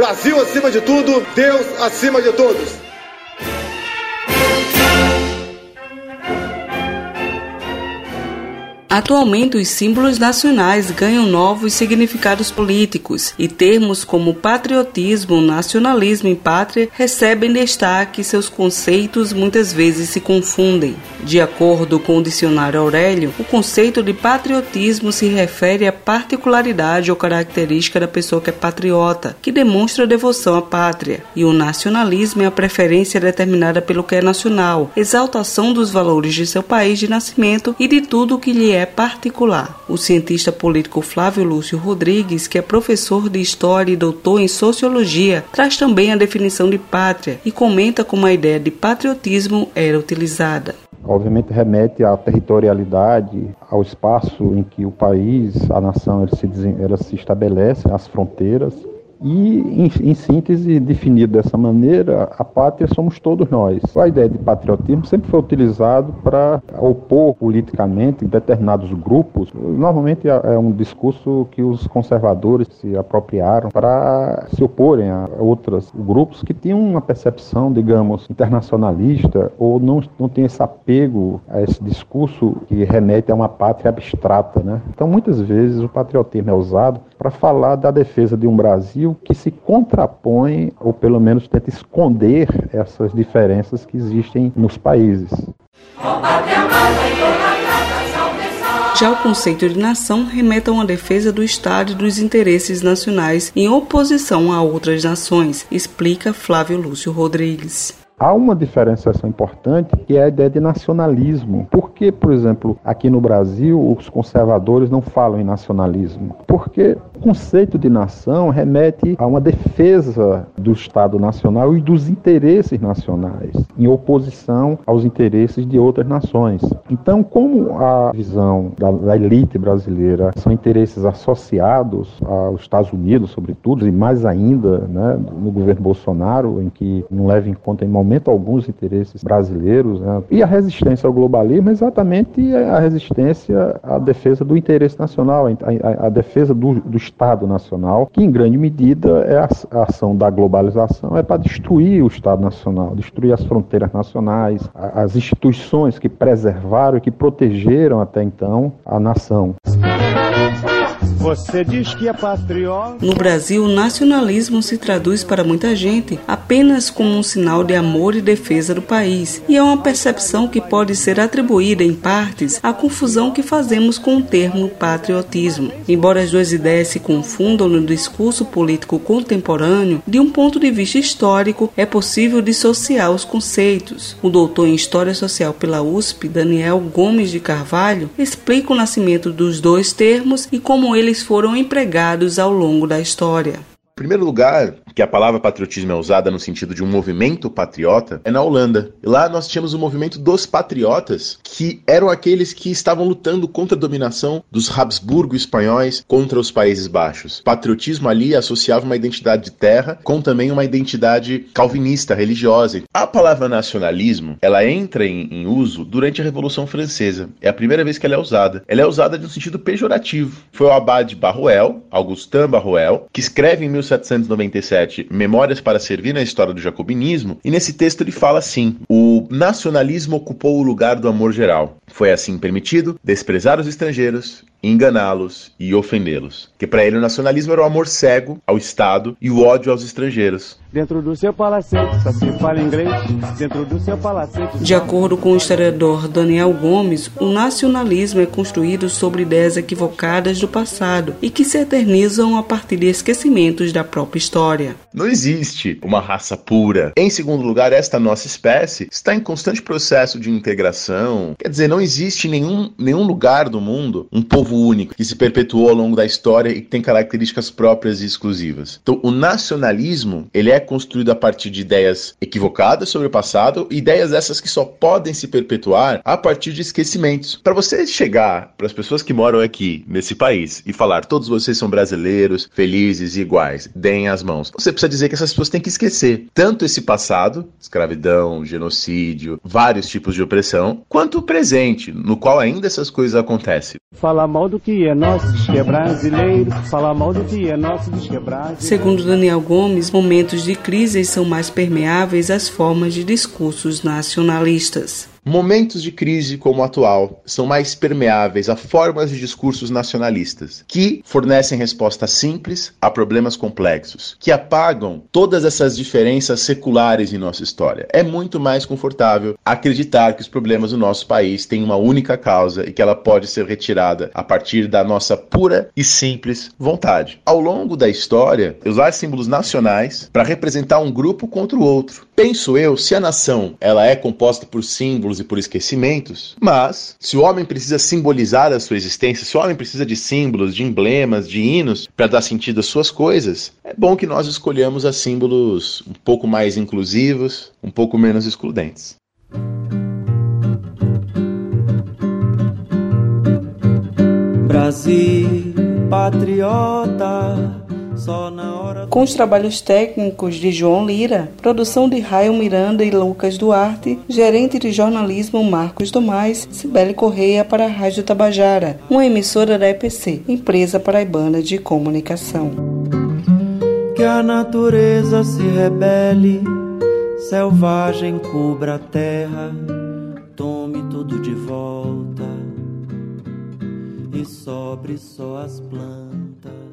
Brasil acima de tudo, Deus acima de todos. Atualmente, os símbolos nacionais ganham novos significados políticos e termos como patriotismo, nacionalismo e pátria recebem destaque e seus conceitos muitas vezes se confundem. De acordo com o dicionário Aurélio, o conceito de patriotismo se refere à particularidade ou característica da pessoa que é patriota, que demonstra devoção à pátria, e o nacionalismo é a preferência determinada pelo que é nacional, exaltação dos valores de seu país de nascimento e de tudo o que lhe é é particular. O cientista político Flávio Lúcio Rodrigues, que é professor de História e doutor em Sociologia, traz também a definição de pátria e comenta como a ideia de patriotismo era utilizada. Obviamente remete à territorialidade, ao espaço em que o país, a nação, ela se, ela se estabelece, as fronteiras, e, em, em, síntese, definido dessa maneira, a pátria somos todos nós. A ideia de patriotismo sempre foi utilizado para opor politicamente determinados grupos. Normalmente é, é um discurso que os conservadores se apropriaram para se oporem a outros grupos que tinham uma percepção, digamos, internacionalista ou não, não tem esse apego a esse discurso que remete a uma pátria abstrata. Né? Então, muitas vezes, o patriotismo é usado para falar da defesa de um Brasil que se contrapõe, ou pelo menos tenta esconder essas diferenças que existem nos países. Já o conceito de nação remete a uma defesa do Estado e dos interesses nacionais em oposição a outras nações, explica Flávio Lúcio Rodrigues. Há uma diferenciação importante que é a ideia de nacionalismo. Por que, por exemplo, aqui no Brasil os conservadores não falam em nacionalismo? Porque o conceito de nação remete a uma defesa do Estado Nacional e dos interesses nacionais, em oposição aos interesses de outras nações. Então, como a visão da, da elite brasileira são interesses associados aos Estados Unidos, sobretudo, e mais ainda né, no governo Bolsonaro, em que não leva em conta em momento alguns interesses brasileiros. Né? E a resistência ao globalismo é exatamente a resistência à defesa do interesse nacional, a, a, a defesa do, do, Estado nacional, que em grande medida é a, a ação da globalização, é para destruir o Estado nacional, destruir as fronteiras nacionais, as instituições que preservaram e que protegeram até então a nação. Você diz que é patriota. No Brasil, o nacionalismo se traduz para muita gente apenas como um sinal de amor e defesa do país, e é uma percepção que pode ser atribuída em partes à confusão que fazemos com o termo patriotismo. Embora as duas ideias se confundam no discurso político contemporâneo, de um ponto de vista histórico, é possível dissociar os conceitos. O doutor em História Social pela USP, Daniel Gomes de Carvalho, explica o nascimento dos dois termos e como eles eles foram empregados ao longo da história. Em primeiro lugar, que a palavra patriotismo é usada no sentido de um movimento patriota, é na Holanda. E lá nós tínhamos o movimento dos patriotas, que eram aqueles que estavam lutando contra a dominação dos Habsburgo espanhóis contra os Países Baixos. Patriotismo ali associava uma identidade de terra com também uma identidade calvinista, religiosa. A palavra nacionalismo, ela entra em, em uso durante a Revolução Francesa. É a primeira vez que ela é usada. Ela é usada no sentido pejorativo. Foi o abade Barruel, Augustin Barruel, que escreve em 1797 Memórias para Servir na História do Jacobinismo, e nesse texto ele fala assim: o nacionalismo ocupou o lugar do amor geral. Foi assim permitido desprezar os estrangeiros, enganá-los e ofendê-los. Que para ele o nacionalismo era o amor cego ao Estado e o ódio aos estrangeiros. Dentro do seu palacete, só se fala inglês. Dentro do seu palacete. De acordo com o historiador Daniel Gomes, o nacionalismo é construído sobre ideias equivocadas do passado e que se eternizam a partir de esquecimentos da própria história. Não existe uma raça pura. Em segundo lugar, esta nossa espécie está em constante processo de integração. Quer dizer, não existe nenhum, nenhum lugar do mundo um povo único que se perpetuou ao longo da história e que tem características próprias e exclusivas. Então, o nacionalismo ele é construído a partir de ideias equivocadas sobre o passado, ideias essas que só podem se perpetuar a partir de esquecimentos. Para você chegar para as pessoas que moram aqui nesse país e falar todos vocês são brasileiros, felizes e iguais, deem as mãos. Você precisa dizer que essas pessoas têm que esquecer tanto esse passado, escravidão, genocídio, vários tipos de opressão, quanto o presente, no qual ainda essas coisas acontecem. Fala mal do que é nosso, diz que é brasileiro. Fala mal do que é nosso, diz que é brasileiro. Segundo Daniel Gomes, momentos de crise são mais permeáveis às formas de discursos nacionalistas. Momentos de crise como o atual são mais permeáveis a formas de discursos nacionalistas, que fornecem respostas simples a problemas complexos, que apagam todas essas diferenças seculares em nossa história. É muito mais confortável acreditar que os problemas do nosso país têm uma única causa e que ela pode ser retirada a partir da nossa pura e simples vontade. Ao longo da história, usar símbolos nacionais para representar um grupo contra o outro. Penso eu, se a nação ela é composta por símbolos e por esquecimentos, mas se o homem precisa simbolizar a sua existência, se o homem precisa de símbolos, de emblemas, de hinos para dar sentido às suas coisas, é bom que nós escolhamos a símbolos um pouco mais inclusivos, um pouco menos excludentes. Brasil, patriota com os trabalhos técnicos de João Lira, produção de Raio Miranda e Lucas Duarte, gerente de jornalismo Marcos Tomás, Cibele Correia para a Rádio Tabajara, uma emissora da EPC, Empresa Paraibana de Comunicação. Que a natureza se rebele, selvagem cubra a terra, tome tudo de volta e sobre só as plantas